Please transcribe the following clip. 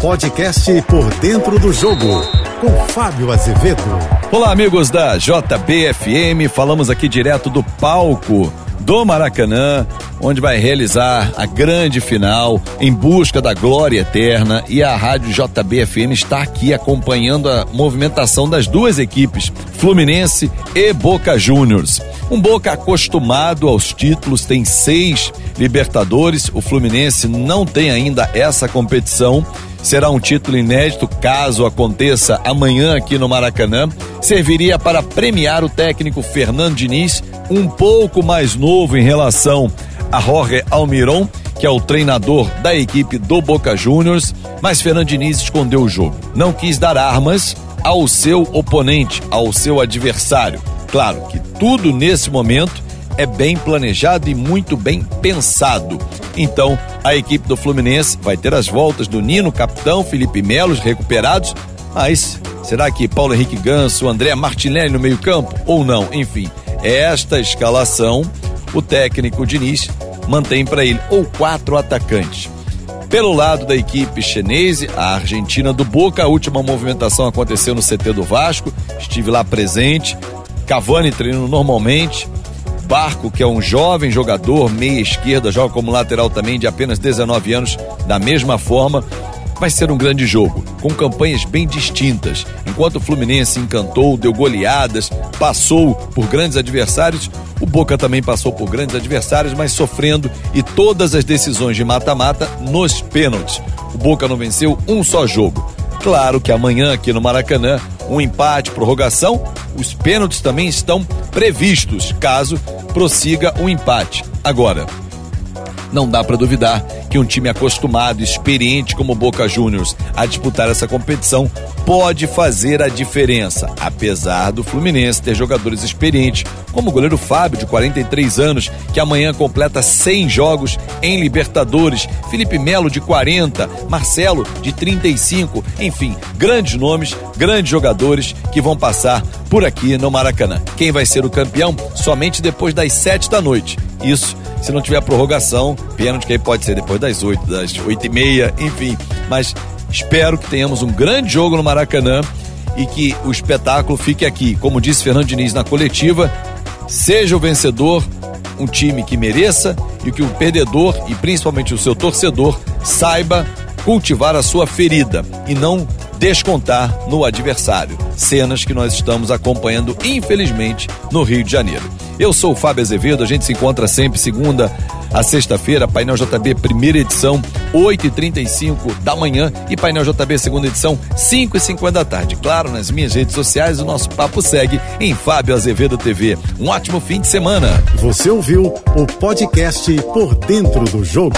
Podcast Por Dentro do Jogo, com Fábio Azevedo. Olá, amigos da JBFM. Falamos aqui direto do palco do Maracanã, onde vai realizar a grande final em busca da glória eterna. E a Rádio JBFM está aqui acompanhando a movimentação das duas equipes, Fluminense e Boca Juniors. Um Boca acostumado aos títulos, tem seis Libertadores. O Fluminense não tem ainda essa competição será um título inédito caso aconteça amanhã aqui no Maracanã. Serviria para premiar o técnico Fernando Diniz, um pouco mais novo em relação a Jorge Almiron, que é o treinador da equipe do Boca Juniors, mas Fernando Diniz escondeu o jogo. Não quis dar armas ao seu oponente, ao seu adversário. Claro que tudo nesse momento é bem planejado e muito bem pensado. Então, a equipe do Fluminense vai ter as voltas do Nino, capitão, Felipe Melo recuperados, mas será que Paulo Henrique Ganso, André Martinelli no meio-campo ou não? Enfim, esta escalação o técnico Diniz mantém para ele ou quatro atacantes. Pelo lado da equipe chinesa, a Argentina do Boca, a última movimentação aconteceu no CT do Vasco, estive lá presente. Cavani treinando normalmente, Barco, que é um jovem jogador, meia esquerda, joga como lateral também, de apenas 19 anos, da mesma forma. Vai ser um grande jogo, com campanhas bem distintas. Enquanto o Fluminense encantou, deu goleadas, passou por grandes adversários, o Boca também passou por grandes adversários, mas sofrendo e todas as decisões de mata-mata nos pênaltis. O Boca não venceu um só jogo. Claro que amanhã aqui no Maracanã, um empate, prorrogação, os pênaltis também estão previstos, caso prossiga o um empate. Agora, não dá para duvidar que um time acostumado, experiente como Boca Juniors a disputar essa competição pode fazer a diferença, apesar do Fluminense ter jogadores experientes, como o goleiro Fábio, de 43 anos, que amanhã completa 100 jogos em Libertadores, Felipe Melo, de 40, Marcelo, de 35, enfim, grandes nomes, grandes jogadores que vão passar por aqui no Maracanã. Quem vai ser o campeão? Somente depois das 7 da noite. Isso se não tiver prorrogação, pênalti que aí pode ser depois das 8, das 8 e meia, enfim. Mas espero que tenhamos um grande jogo no Maracanã e que o espetáculo fique aqui. Como disse Fernando Diniz na coletiva, seja o vencedor um time que mereça e que o perdedor e principalmente o seu torcedor saiba cultivar a sua ferida e não descontar no adversário. Cenas que nós estamos acompanhando, infelizmente, no Rio de Janeiro. Eu sou o Fábio Azevedo, a gente se encontra sempre segunda a sexta-feira, Painel JB, primeira edição, 8h35 da manhã e Painel JB, segunda edição, 5h50 da tarde. Claro, nas minhas redes sociais, o nosso papo segue em Fábio Azevedo TV. Um ótimo fim de semana. Você ouviu o podcast Por Dentro do Jogo.